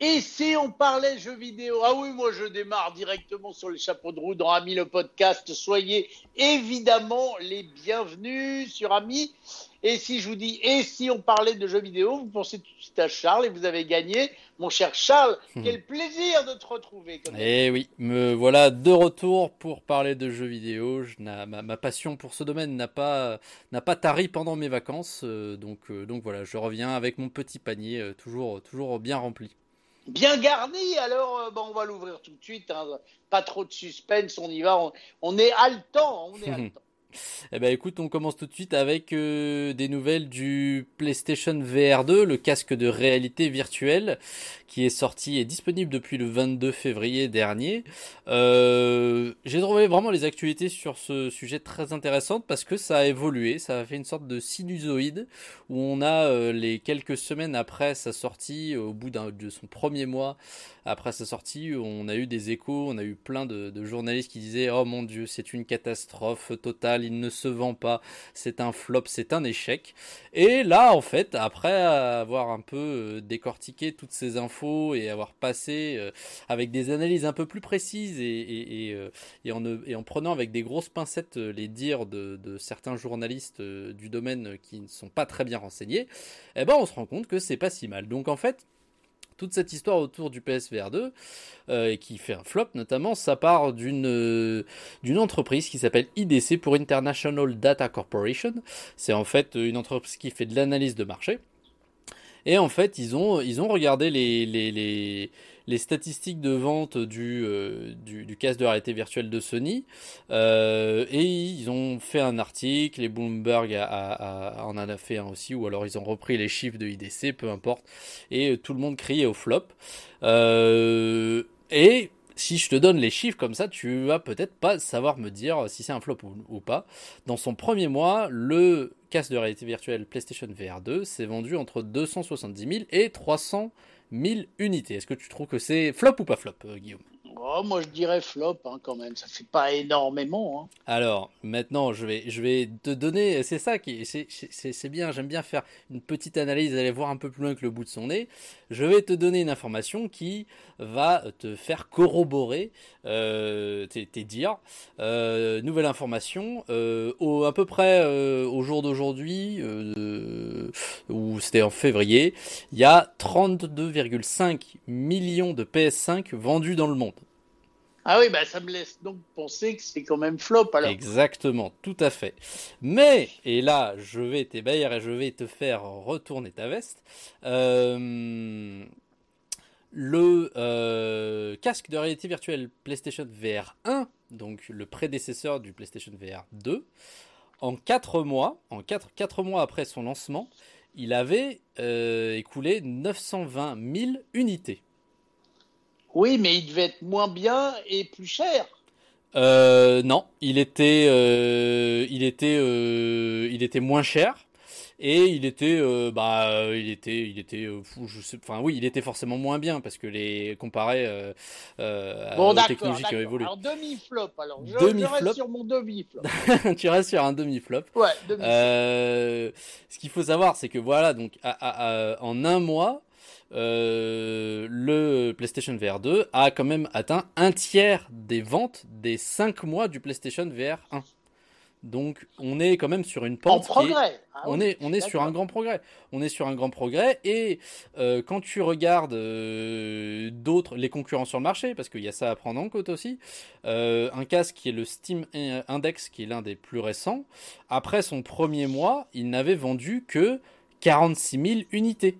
Et si on parlait jeux vidéo? Ah oui, moi je démarre directement sur les chapeaux de roue dans Ami le podcast. Soyez évidemment les bienvenus sur Ami. Et si je vous dis, et si on parlait de jeux vidéo, vous pensez tout de suite à Charles et vous avez gagné. Mon cher Charles, Hmm. quel plaisir de te retrouver. comme Eh oui, me voilà de retour pour parler de jeux vidéo. Je n'a- ma, ma passion pour ce domaine n'a pas, n'a pas tari pendant mes vacances. euh, donc, euh, donc voilà, je reviens avec mon petit panier, euh, toujours, toujours bien rempli. Bien garni, alors bon, on va l'ouvrir tout de suite. hein. Pas trop de suspense, on y va. On, on est haletant, on est haletant. Eh ben écoute, on commence tout de suite avec euh, des nouvelles du PlayStation VR 2, le casque de réalité virtuelle qui est sorti et disponible depuis le 22 février dernier. Euh, J'ai trouvé vraiment les actualités sur ce sujet très intéressantes parce que ça a évolué, ça a fait une sorte de sinusoïde où on a euh, les quelques semaines après sa sortie, au bout de son premier mois après sa sortie, on a eu des échos, on a eu plein de journalistes qui disaient Oh mon dieu, c'est une catastrophe totale, il ne se vend pas, c'est un flop, c'est un échec. Et là, en fait, après avoir un peu euh, décortiqué toutes ces infos et avoir passé euh, avec des analyses un peu plus précises et, euh, en, prenant avec des grosses pincettes les dires de, certains journalistes du domaine qui ne sont pas très bien renseignés, eh ben on se rend compte que c'est pas si mal. Donc en fait, toute cette histoire autour du PSVR 2 euh, et qui fait un flop notamment, ça part d'une euh, entreprise qui s'appelle IDC pour International Data Corporation. C'est en fait une entreprise qui fait de l'analyse de marché. Et en fait, ils ont, regardé les, les statistiques de vente du, euh, du, casque de réalité virtuelle de Sony. Euh, et ils ont fait un article, et Bloomberg en a fait un aussi, ou alors ils ont repris les chiffres de IDC, peu importe. Et euh, tout le monde criait au flop. Et si je te donne les chiffres comme ça, tu vas peut-être pas savoir me dire si c'est un flop ou, ou pas. Dans son premier mois, le casque de réalité virtuelle PlayStation VR 2 s'est vendu entre 270 000 et 300 000 unités. Est-ce que tu trouves que c'est flop ou pas flop, euh, Guillaume? Oh, moi je dirais flop hein, quand même. Ça fait pas énormément. hein. Alors, maintenant, je vais, je vais te donner, c'est ça qui, c'est- bien, j'aime bien faire une petite analyse, aller voir un peu plus loin que le bout de son nez. Je vais te donner une information qui va te faire corroborer euh, tes, dires. Euh, nouvelle information, euh, au, à peu près euh, au jour d'aujourd'hui, ou c'était en février, il y a 32,5 millions de PS5 vendus dans le monde. Ah oui, bah ça me laisse donc penser que c'est quand même flop alors. Exactement, tout à fait. Mais, et là, je vais t'ébahir et je vais te faire retourner ta veste. euh, le euh, casque de réalité virtuelle PlayStation VR 1, donc le prédécesseur du PlayStation VR 2, en 4 mois, en 4, 4 mois après son lancement, il avait euh, écoulé 920 000 unités. Oui, mais il devait être moins bien et plus cher. Euh, non, il était, euh, il était, euh, il était moins cher et il était, euh, bah, il était, il était, euh, fou, je sais, enfin oui, il était forcément moins bien parce que les comparé euh, euh, Bon, aux technologies qui ont évolué. Alors demi-flop alors. Je, Demi-flop. je reste sur mon demi-flop. tu restes sur un demi flop. Ouais, demi-flop. Euh, ce qu'il faut savoir, c'est que voilà, donc à- à- à- en un mois, euh, le PlayStation VR 2 a quand même atteint un tiers des ventes des 5 mois du PlayStation VR 1. Donc on est quand même sur une en pente est- progrès. Ah on oui, est, on est sur un grand progrès. On est sur un grand progrès. Et euh, quand tu regardes euh, d'autres, les concurrents sur le marché, parce qu'il y a ça à prendre en compte aussi, euh, un casque qui est le Steam Index, qui est l'un des plus récents, après son premier mois, il n'avait vendu que 46 000 unités.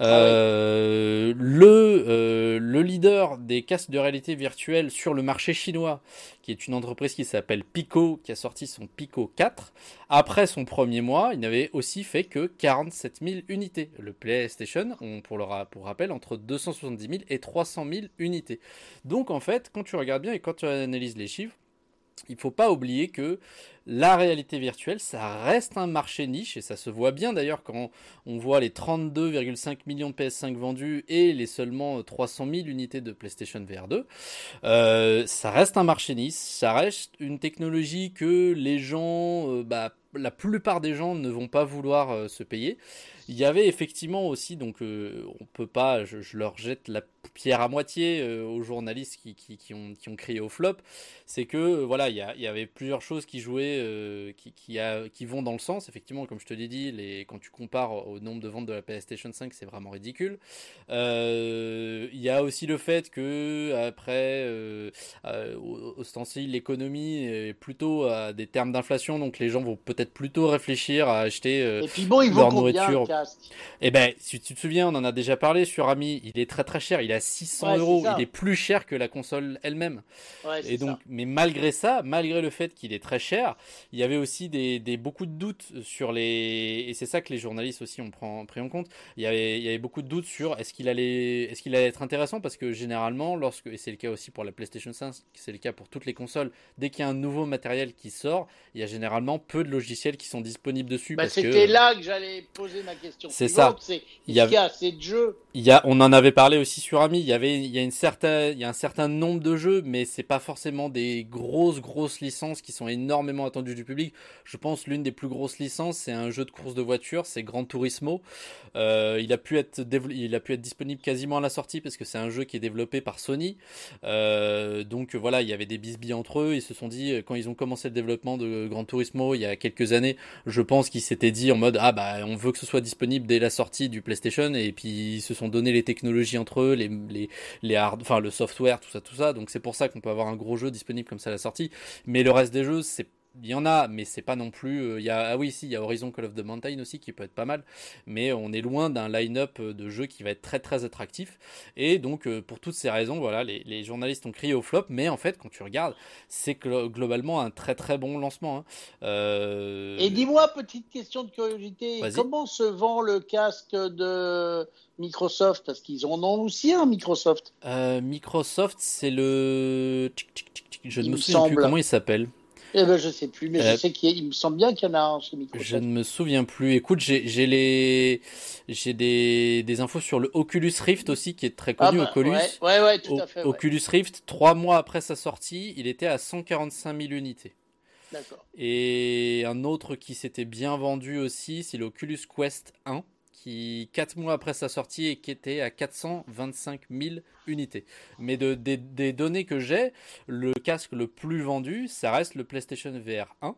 Euh, le, euh, le leader des casques de réalité virtuelle sur le marché chinois, qui est une entreprise qui s'appelle Pico, qui a sorti son Pico 4, après son premier mois, il n'avait aussi fait que 47 000 unités. Le PlayStation, on, pour, le, pour rappel, entre 270 000 et 300 000 unités. Donc en fait, quand tu regardes bien et quand tu analyses les chiffres, il faut pas oublier que la réalité virtuelle, ça reste un marché niche et ça se voit bien d'ailleurs quand on voit les 32,5 millions de PS5 vendus et les seulement 300 000 unités de PlayStation VR 2. Euh, ça reste un marché niche, ça reste une technologie que les gens, euh, bah, la plupart des gens ne vont pas vouloir euh, se payer. Il y avait effectivement aussi, donc on peut pas, je, leur jette la pierre à moitié aux journalistes qui, qui, ont, qui ont crié au flop, c'est que voilà, il y, avait plusieurs choses qui jouaient, qui, qui, a, qui vont dans le sens. Effectivement, comme je te l'ai dit, les, quand tu compares au nombre de ventes de la PlayStation 5, c'est vraiment ridicule. Il y a aussi le fait que après, ostensiblement, l'économie est plutôt à des termes d'inflation, donc les gens vont peut-être plutôt réfléchir à acheter Et puis bon, leur nourriture. Eh ben, si tu te souviens, on en a déjà parlé sur Ami. Il est très très cher. Il est à 600 euros. Il est plus cher que la console elle-même. Ouais, et donc, ça. mais malgré ça, malgré le fait qu'il est très cher, il y avait aussi des, des beaucoup de doutes sur les. Et c'est ça que les journalistes aussi ont pris en compte. Il y avait, il y avait beaucoup de doutes sur est-ce qu'il allait, est-ce qu'il allait être intéressant parce que généralement, lorsque et c'est le cas aussi pour la PlayStation 5, c'est le cas pour toutes les consoles. Dès qu'il y a un nouveau matériel qui sort, il y a généralement peu de logiciels qui sont disponibles dessus. Bah, C'était que... là que j'allais poser ma question. C'est ça. Il y, a... y a assez de jeux? Il y a, on en avait parlé aussi sur Ami. Il y avait, il y a une certaine, il y a un certain nombre de jeux, mais c'est pas forcément des grosses grosses licences qui sont énormément attendues du public. Je pense l'une des plus grosses licences, c'est un jeu de course de voiture, c'est Gran Turismo. Euh, il a pu être, il a pu être disponible quasiment à la sortie parce que c'est un jeu qui est développé par Sony. Euh, donc voilà, il y avait des bisbilles entre eux. Ils se sont dit quand ils ont commencé le développement de Gran Turismo il y a quelques années, je pense qu'ils s'étaient dit en mode ah bah on veut que ce soit disponible dès la sortie du PlayStation et puis ils se sont donné les technologies entre eux, les les les hard, enfin le software, tout ça, tout ça. Donc c'est pour ça qu'on peut avoir un gros jeu disponible comme ça à la sortie. Mais le reste des jeux, c'est il y en a, mais c'est pas non plus. Il euh, y a, ah oui, si, il y a Horizon Call of the Mountain aussi qui peut être pas mal, mais on est loin d'un line-up de jeux qui va être très très attractif. Et donc, euh, pour toutes ces raisons, voilà, les, les, journalistes ont crié au flop, mais en fait, quand tu regardes, c'est globalement un très très bon lancement. Hein. Euh... Et dis-moi, petite question de curiosité, comment se vend le casque de Microsoft? Parce qu'ils en ont aussi un, Microsoft. Euh, Microsoft, c'est le. Je ne me, me souviens semble. plus comment il s'appelle. Eh ben, je sais plus, mais euh, je sais qu'il me semble bien qu'il y en a un chez Microsoft. Je ne me souviens plus. Écoute, j'ai les j'ai des, des infos sur le Oculus Rift aussi qui est très connu. Ah bah, Oculus. Ouais, ouais, ouais, tout à fait. O Oculus Rift, trois mois après sa sortie, il était à 145 000 unités. D'accord. Et un autre qui s'était bien vendu aussi, c'est l'Oculus Quest 1 qui, 4 mois après sa sortie, et qui était à 425 000 unités. Mais de, des, des données que j'ai, le casque le plus vendu, ça reste le PlayStation VR 1,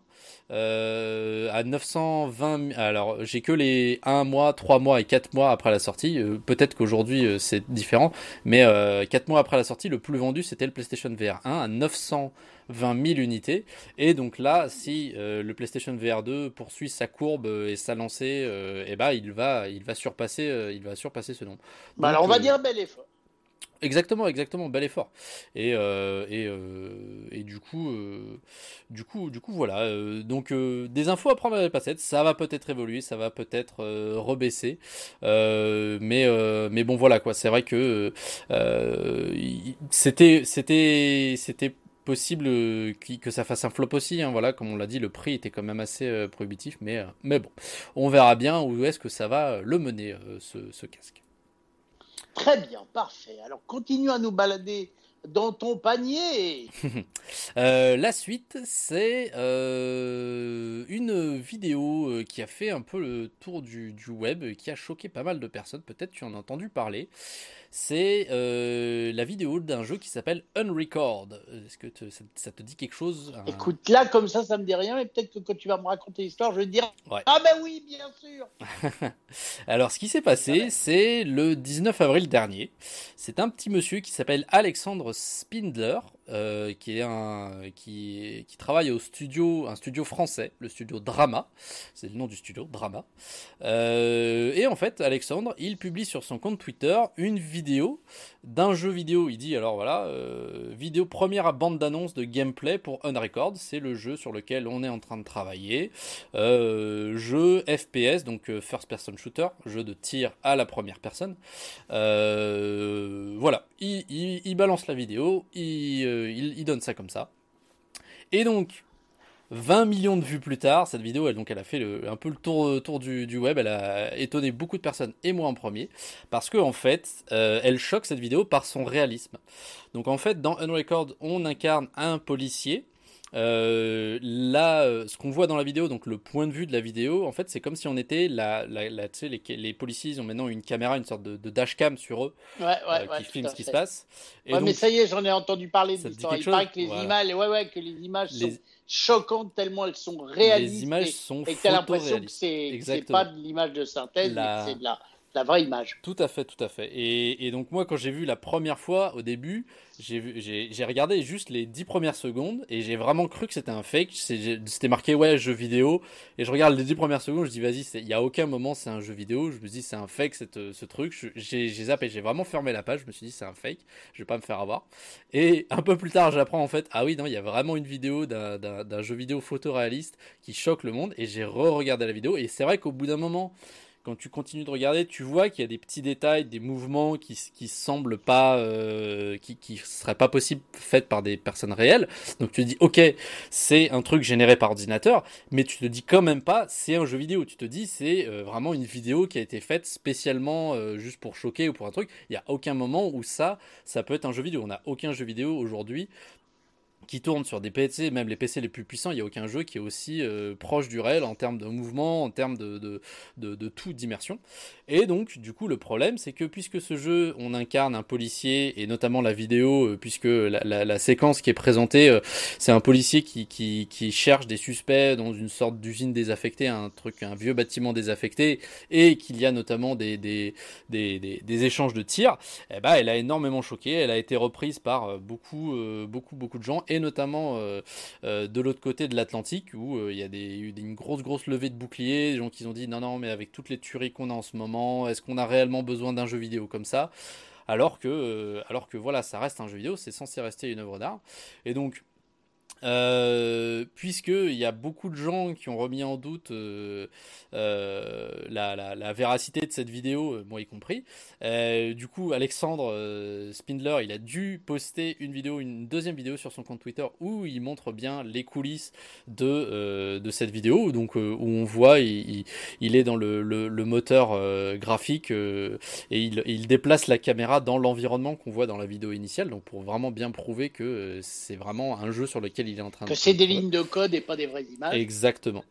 euh, à 920 Alors, j'ai que les 1 mois, 3 mois et 4 mois après la sortie. Euh, Peut-être qu'aujourd'hui, euh, c'est différent, mais euh, 4 mois après la sortie, le plus vendu, c'était le PlayStation VR 1 à 920 000 unités. Et donc là, si euh, le PlayStation VR 2 poursuit sa courbe et sa lancée, euh, et bah, il va, il va surpasser, il va surpasser ce nombre. Bah donc, alors on va dire bel effort. Exactement, exactement, bel effort. Et euh, et, euh, et du coup, euh, du coup, du coup, voilà. donc des infos à prendre avec les passettes. Ça va peut-être évoluer, ça va peut-être rebaisser. mais mais bon, voilà quoi. C'est vrai que c'était c'était c'était possible que ça fasse un flop aussi. Hein, voilà, comme on l'a dit, le prix était quand même assez prohibitif, mais mais bon, on verra bien où est-ce que ça va le mener ce casque. Très bien, parfait. Alors continue à nous balader dans ton panier. euh, la suite, c'est euh, une vidéo qui a fait un peu le tour du, du, web, qui a choqué pas mal de personnes. Peut-être tu en as entendu parler. C'est euh, la vidéo d'un jeu qui s'appelle Unrecord. Est-ce que te, ça, ça, te dit quelque chose un... Écoute, là, comme ça, ça me dit rien, mais peut-être que quand tu vas me raconter l'histoire, je vais te dire ouais. Ah ben oui, bien sûr Alors, ce qui s'est passé, c'est le 19 avril dernier. C'est un petit monsieur qui s'appelle Alexandre Spindler, euh, qui travaille au studio un studio français le studio Drama. C'est le nom du studio Drama. Euh, et en fait Alexandre il publie sur son compte Twitter une vidéo d'un jeu vidéo. Il dit alors voilà euh, vidéo première bande d'annonce de gameplay pour Unrecord. C'est le jeu sur lequel on est en train de travailler. Jeu FPS donc first person shooter jeu de tir à la première personne. Voilà il, balance la vidéo il il, donne ça comme ça. Et donc, 20 millions de vues plus tard, cette vidéo, elle, donc, elle a fait un peu le tour, tour du, web, elle a étonné beaucoup de personnes, et moi en premier, parce que en fait, euh, elle choque cette vidéo par son réalisme. Donc en fait, dans Unrecord, on incarne un policier euh, là, euh, ce qu'on voit dans la vidéo, donc le point de vue de la vidéo, en fait, c'est comme si on était la, la, la tu sais, les, les, policiers, ils ont maintenant une caméra, une sorte de, de dashcam sur eux, ouais, ouais, euh, qui filme ce qui se passe. Et ouais, mais ça y est, j'en ai entendu parler de Il paraît que les images, ouais, ouais, que les images sont choquantes tellement elles sont réalistes. Les images sont et, et l'impression que c'est pas de l'image de synthèse, mais c'est de la la vraie image. Tout à fait, tout à fait. Et, donc moi, quand j'ai vu la première fois au début, j'ai regardé juste les dix premières secondes et j'ai vraiment cru que c'était un fake. C'était marqué ouais jeu vidéo et je regarde les dix premières secondes, je dis vas-y, il y a aucun moment c'est un jeu vidéo. Je me dis c'est un fake ce truc. J'ai zappé, j'ai vraiment fermé la page. Je me suis dit c'est un fake, je vais pas me faire avoir. Et un peu plus tard, j'apprends en fait ah oui non, il y a vraiment une vidéo d'un jeu vidéo photoréaliste qui choque le monde et j'ai re-regardé la vidéo et c'est vrai qu'au bout d'un moment quand tu continues de regarder, tu vois qu'il y a des petits détails, des mouvements qui, qui semblent pas, euh, qui, qui seraient pas possibles faits par des personnes réelles. Donc tu te dis, ok, c'est un truc généré par ordinateur, mais tu te dis quand même pas, c'est un jeu vidéo. Tu te dis, c'est euh, vraiment une vidéo qui a été faite spécialement euh, juste pour choquer ou pour un truc. Il y a aucun moment où ça, ça peut être un jeu vidéo. On n'a aucun jeu vidéo aujourd'hui qui tourne sur des PC, même les PC les plus puissants, il n'y a aucun jeu qui est aussi euh, proche du réel en termes de mouvement, en termes de, de, tout d'immersion. Et donc, du coup, le problème, c'est que puisque ce jeu, on incarne un policier, et notamment la vidéo, euh, puisque la, séquence qui est présentée, euh, c'est un policier qui, qui, cherche des suspects dans une sorte d'usine désaffectée, un truc, un vieux bâtiment désaffecté, et qu'il y a notamment des, des, des, des, des échanges de tirs, eh ben, elle a énormément choqué, elle a été reprise par beaucoup, beaucoup, beaucoup de gens, et notamment euh, euh, de l'autre côté de l'Atlantique où euh, il y a des, une grosse grosse levée de boucliers, des gens qui ont dit non non mais avec toutes les tueries qu'on a en ce moment, est-ce qu'on a réellement besoin d'un jeu vidéo comme ça? Alors que, alors que voilà, ça reste un jeu vidéo, c'est censé rester une œuvre d'art. Et donc, euh, puisqu'il y a beaucoup de gens qui ont remis en doute euh, euh, la, véracité de cette vidéo, euh, moi y compris. Du coup, Alexandre Spindler, il a dû poster une vidéo, une deuxième vidéo sur son compte Twitter où il montre bien les coulisses de, cette vidéo, donc où on voit, il, est dans le moteur graphique et il, il, déplace la caméra dans l'environnement qu'on voit dans la vidéo initiale, donc pour vraiment bien prouver que c'est vraiment un jeu sur lequel il est en train que c'est des lignes de code et pas des vraies images. Exactement.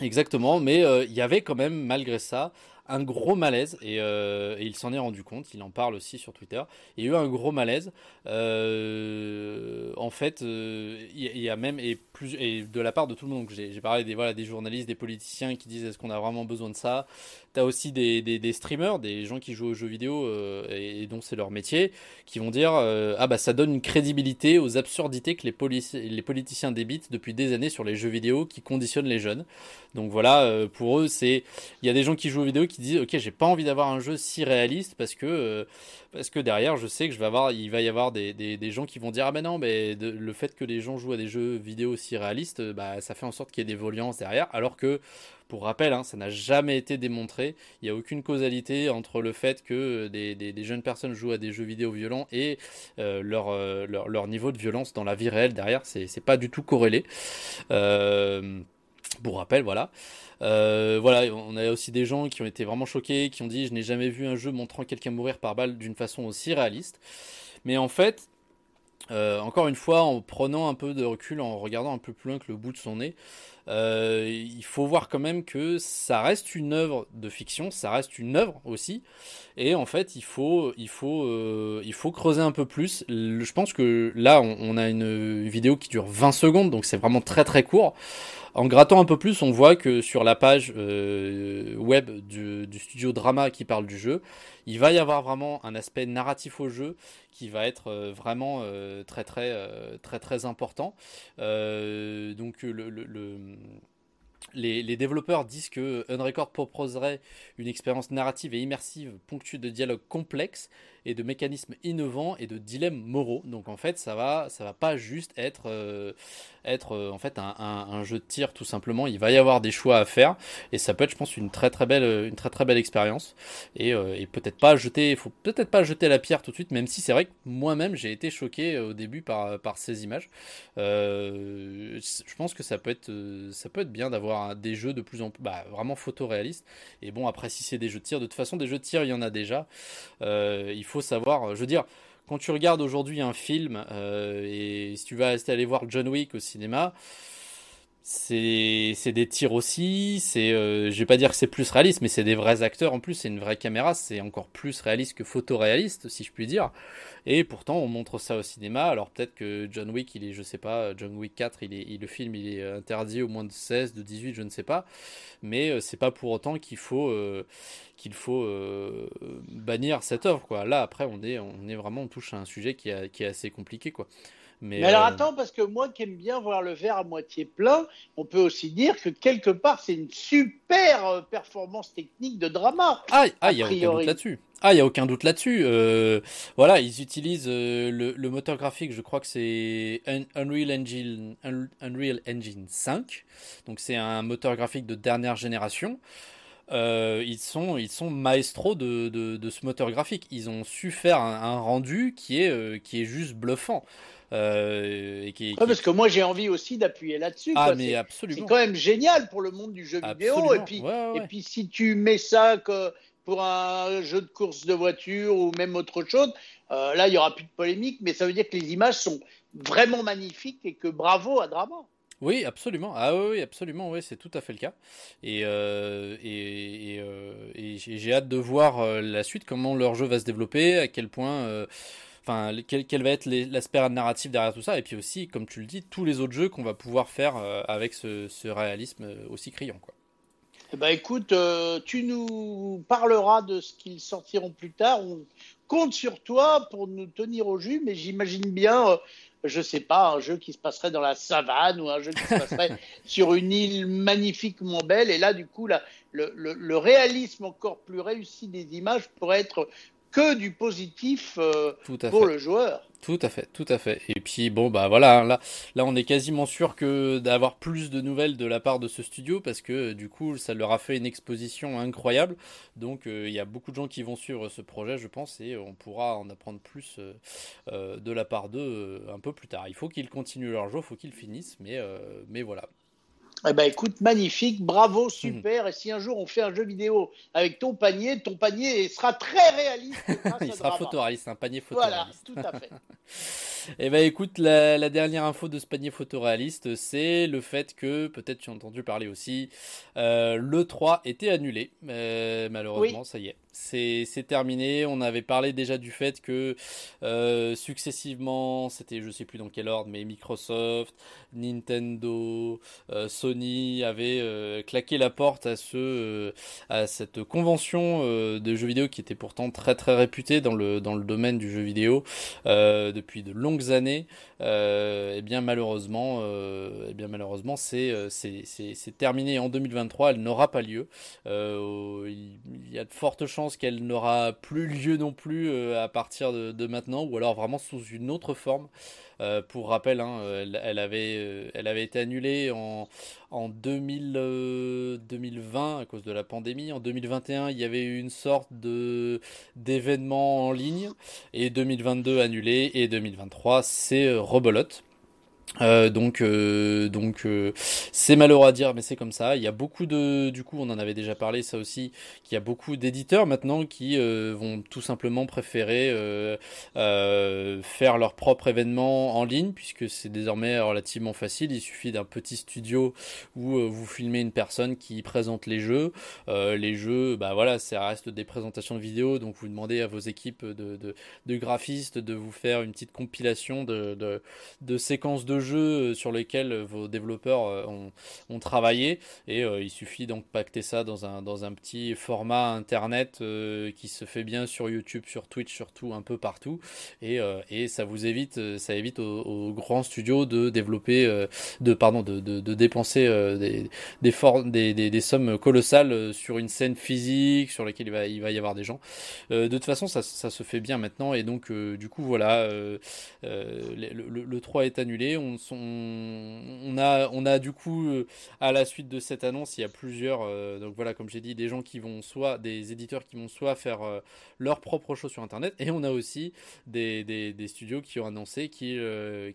Exactement, mais euh, il y avait quand même, malgré ça, un gros malaise et, euh, et il s'en est rendu compte. Il en parle aussi sur Twitter. Il y a eu un gros malaise. Euh, en fait, euh, il y, a même et plus et de la part de tout le monde. J'ai parlé des voilà des journalistes, des politiciens qui disent est-ce qu'on a vraiment besoin de ça? T'as aussi des, des, streamers, des gens qui jouent aux jeux vidéo et, dont c'est leur métier, qui vont dire ah bah ça donne une crédibilité aux absurdités que les, les politiciens débitent depuis des années sur les jeux vidéo qui conditionnent les jeunes. Donc voilà, pour eux c'est il y a des gens qui jouent aux vidéos qui disent ok j'ai pas envie d'avoir un jeu si réaliste parce que euh, parce que derrière je sais que je vais avoir il va y avoir des, des, des gens qui vont dire ah ben non mais de, le fait que les gens jouent à des jeux vidéo si réalistes bah ça fait en sorte qu'il y ait des violences derrière alors que pour rappel, hein, ça n'a jamais été démontré. Il n'y a aucune causalité entre le fait que des, des, jeunes personnes jouent à des jeux vidéo violents et euh, leur, euh, leur, leur, niveau de violence dans la vie réelle derrière. C'est pas du tout corrélé. Euh, pour rappel, voilà. Euh, voilà, on a aussi des gens qui ont été vraiment choqués, qui ont dit je n'ai jamais vu un jeu montrant quelqu'un mourir par balle d'une façon aussi réaliste. Mais en fait, euh, encore une fois, en prenant un peu de recul, en regardant un peu plus loin que le bout de son nez, euh, il faut voir quand même que ça reste une œuvre de fiction, ça reste une œuvre aussi, et en fait, il faut, il faut, euh, il faut creuser un peu plus. Je pense que là, on, a une vidéo qui dure 20 secondes, donc c'est vraiment très très court. En grattant un peu plus, on voit que sur la page web du, studio Drama qui parle du jeu, il va y avoir vraiment un aspect narratif au jeu qui va être euh, vraiment euh, très très euh, très très important. donc le, le, le les, développeurs disent que Unrecord proposerait une expérience narrative et immersive ponctuée de dialogues complexes et de mécanismes innovants et de dilemmes moraux. Donc en fait, ça va, ça va pas juste être, euh, être euh, en fait un, jeu de tir tout simplement. Il va y avoir des choix à faire et ça peut être, je pense, une très très belle, une très très belle expérience. Et, euh, peut-être pas jeter, faut peut-être pas jeter la pierre tout de suite, même si c'est vrai que moi-même j'ai été choqué au début par par ces images. je pense que ça peut être, ça peut être bien d'avoir des jeux de plus en plus, bah, vraiment photoréalistes. Et bon, après si c'est des jeux de tir, de toute façon des jeux de tir il y en a déjà. il faut savoir, euh, je veux dire, quand tu regardes aujourd'hui un film, euh, et si tu vas aller voir John Wick au cinéma, c'est des tirs aussi, c'est euh, je vais pas dire que c'est plus réaliste, mais c'est des vrais acteurs en plus, c'est une vraie caméra, c'est encore plus réaliste que photoréaliste, si je puis dire. Et pourtant, on montre ça au cinéma. Alors peut-être que John Wick, il est, je sais pas, John Wick 4, il est, le film, il est interdit au moins de 16, de 18, je ne sais pas. Mais euh, c'est pas pour autant qu'il faut, euh, qu'il faut bannir cette œuvre, quoi. Là, après, on est, on est vraiment, on touche à un sujet qui, qui est assez compliqué, quoi. Mais, alors euh, attends, parce que moi qui aime bien voir le verre à moitié plein, on peut aussi dire que quelque part c'est une super euh, performance technique de drama. Ah, il n'y a aucun doute là-dessus. Ah, il y a aucun doute là-dessus. Euh, voilà, ils utilisent le, moteur graphique, je crois que c'est Unreal Engine, Unreal Engine 5. Donc c'est un moteur graphique de dernière génération. ils, sont, ils sont maestros de, de, ce moteur graphique. Ils ont su faire un, rendu qui est, qui est juste bluffant. Euh, et qui, parce que moi j'ai envie aussi d'appuyer là-dessus. Ah, mais absolument. C'est quand même génial pour le monde du jeu vidéo. Et puis, et puis si tu mets ça que pour un jeu de course de voiture ou même autre chose, euh, là il y aura plus de polémique, mais ça veut dire que les images sont vraiment magnifiques et que bravo à Drama. Oui, absolument. Ah oui, absolument, oui, c'est tout à fait le cas. Et, euh, et, et, et j'ai hâte de voir la suite, comment leur jeu va se développer, à quel point enfin quel, va être l'aspect narratif derrière tout ça? Et puis aussi comme tu le dis tous les autres jeux qu'on va pouvoir faire euh, avec ce, réalisme euh, aussi criant quoi. Bah écoute, euh, tu nous parleras de ce qu'ils sortiront plus tard. On compte sur toi pour nous tenir au jus, mais j'imagine bien, je sais pas, un jeu qui se passerait dans la savane ou un jeu qui se passerait sur une île magnifiquement belle. Et là, du coup, là, le, le, réalisme encore plus réussi des images pourrait être que du positif euh, pour le joueur. Tout à fait, tout à fait. Et puis bon bah voilà, là, là on est quasiment sûr que d'avoir plus de nouvelles de la part de ce studio parce que du coup ça leur a fait une exposition incroyable. Donc euh, il y a beaucoup de gens qui vont suivre ce projet, je pense, et on pourra en apprendre plus euh, de la part d'eux un peu plus tard. Il faut qu'ils continuent leur jeu, il faut qu'ils finissent, mais mais voilà. Eh ben écoute, magnifique, bravo, mhm. super. Et si un jour on fait un jeu vidéo avec ton panier, ton panier sera très réaliste. Il sera photoréaliste, un panier photoréaliste. Voilà, tout à fait. Eh ben écoute, la, dernière info de ce panier photoréaliste, c'est le fait que, peut-être tu as entendu parler aussi, euh, le 3 était annulé. Euh, malheureusement, ça y est c'est terminé. On avait parlé déjà du fait que euh, successivement, c'était je sais plus dans quel ordre, mais Microsoft, Nintendo, euh, Sony avaient euh, claqué la porte à ce à cette convention de jeux vidéo qui était pourtant très très réputée dans le dans le domaine du jeu vidéo depuis de longues années. et bien malheureusement, et bien malheureusement, c'est c'est terminé en 2023. Elle n'aura pas lieu. il y a de fortes chances qu'elle n'aura plus lieu non plus euh, à partir de, maintenant, ou alors vraiment sous une autre forme. Euh, pour rappel, hein, elle, avait, euh, elle avait été annulée en, en 2000, 2020 à cause de la pandémie. En 2021, il y avait eu une sorte de d'événement en ligne. Et 2022 annulé. Et 2023, c'est rebelote. Euh, donc, euh, donc euh, c'est malheureux à dire, mais c'est comme ça. Il y a beaucoup de, du coup, on en avait déjà parlé, ça aussi, qu'il y a beaucoup d'éditeurs maintenant qui vont tout simplement préférer faire leur propre événement en ligne, puisque c'est désormais relativement facile. Il suffit d'un petit studio où vous filmez une personne qui présente les jeux. les jeux, bah voilà, ça reste des présentations de vidéos, donc vous demandez à vos équipes de, de, de graphistes de vous faire une petite compilation de, de, de séquences de jeux sur lesquels vos développeurs ont, ont, travaillé. Et il suffit donc pacter ça dans un, dans un petit format internet qui se fait bien sur YouTube, sur Twitch, surtout un peu partout. Et, et ça vous évite, ça évite aux, grands studios de développer, de, pardon, de, de, de dépenser des, des, des, sommes colossales sur une scène physique sur laquelle il va, il va y avoir des gens. de toute façon, ça, ça se fait bien maintenant. Et donc, du coup, voilà, le, le, 3 est annulé. On, a, du coup, à la suite de cette annonce, il y a plusieurs, donc voilà, comme j'ai dit, des gens qui vont soit, des éditeurs qui vont soit faire leur propre sur Internet, et on a aussi des, studios qui ont annoncé qui,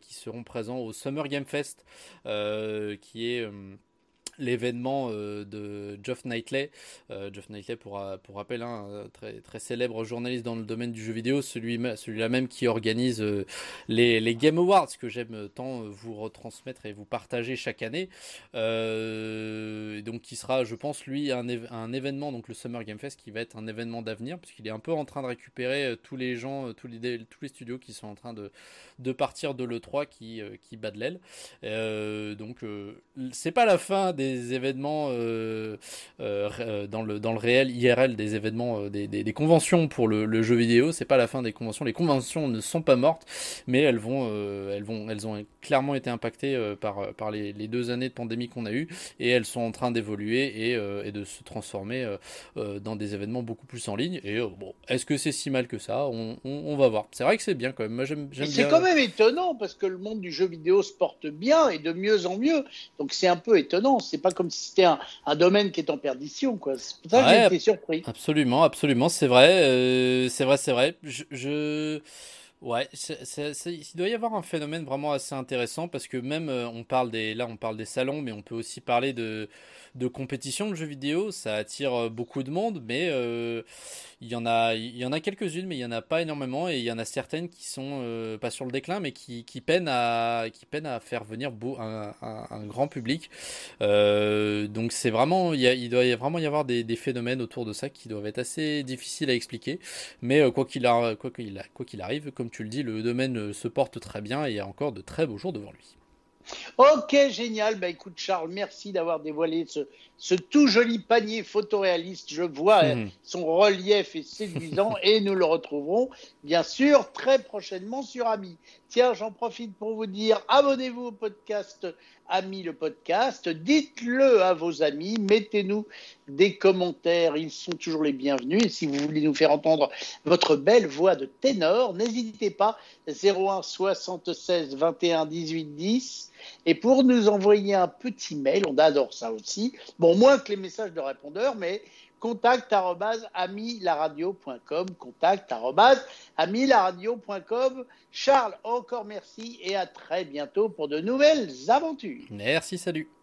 qui seront présents au Summer Game Fest, qui est l'événement euh, de Geoff Knightley. Euh, Geoff Knightley, pour, pour rappel, un hein, très, très célèbre journaliste dans le domaine du jeu vidéo, celui, celui-là même qui organise euh, les, les, Game Awards, que j'aime tant vous retransmettre et vous partager chaque année. donc, qui sera, je pense, lui, un, un, événement, donc le Summer Game Fest, qui va être un événement d'avenir, puisqu'il est un peu en train de récupérer tous les gens, tous les, tous les studios qui sont en train de, de partir de l'E3 qui, qui bat de l'aile. donc, c'est pas la fin des événements euh, euh, euh, dans, le, dans le réel IRL, des événements, des, des, conventions pour le, jeu vidéo. C'est pas la fin des conventions. Les conventions ne sont pas mortes, mais elles vont, elles vont, elles ont clairement été impactées par, par les, les deux années de pandémie qu'on a eu et elles sont en train d'évoluer et, et, de se transformer dans des événements beaucoup plus en ligne. Et bon, est-ce que c'est si mal que ça? On, on, va voir. C'est vrai que c'est bien quand même. Moi, j'aime, C'est quand même étonnant parce que le monde du jeu vidéo se porte bien et de mieux en mieux. Donc c'est un peu étonnant. C'est pas comme si c'était un, domaine qui est en perdition, quoi. C'est pour ça que j'ai été surpris. Absolument, absolument, c'est vrai, euh, c'est vrai, c'est vrai. Je, Ouais, il doit y avoir un phénomène vraiment assez intéressant parce que même euh, on parle des là on parle des salons mais on peut aussi parler de de compétition de jeux vidéo, ça attire euh, beaucoup de monde, mais euh, il y en a, a quelques-unes, mais il y en a pas énormément, et il y en a certaines qui sont euh, pas sur le déclin, mais qui, peinent à, faire venir un, grand public. donc c'est vraiment, il, y doit vraiment y avoir des, phénomènes autour de ça qui doivent être assez difficiles à expliquer, mais quoi qu'il quoi qu'il quoi qu'il arrive, comme tu le dis, le domaine se porte très bien et il y a encore de très beaux jours devant lui. Ok, génial. Bah écoute, Charles, merci d'avoir dévoilé ce, ce, tout joli panier photoréaliste. Je vois mhm. son relief est séduisant et nous le retrouverons bien sûr très prochainement sur Ami. Tiens, j'en profite pour vous dire abonnez-vous au podcast Ami le podcast. Dites-le à vos amis. Mettez-nous des commentaires. Ils sont toujours les bienvenus. Et si vous voulez nous faire entendre votre belle voix de ténor, n'hésitez pas. 01 76 21 18 10. Et pour nous envoyer un petit mail, on adore ça aussi. Moins que les messages de répondeurs, mais contact amilaradio.com amilaradio.com Charles, encore merci et à très bientôt pour de nouvelles aventures. Merci, salut.